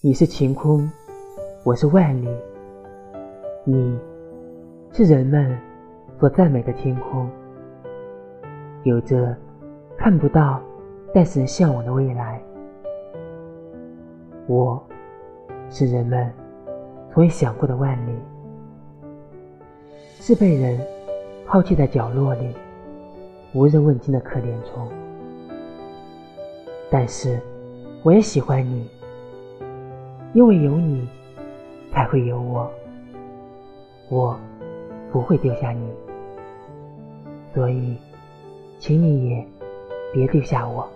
你是晴空，我是万里。你是人们所赞美的天空，有着看不到但是向往的未来。我是人们从未想过的万里，是被人抛弃在角落里、无人问津的可怜虫。但是，我也喜欢你。因为有你，才会有我。我不会丢下你，所以，请你也别丢下我。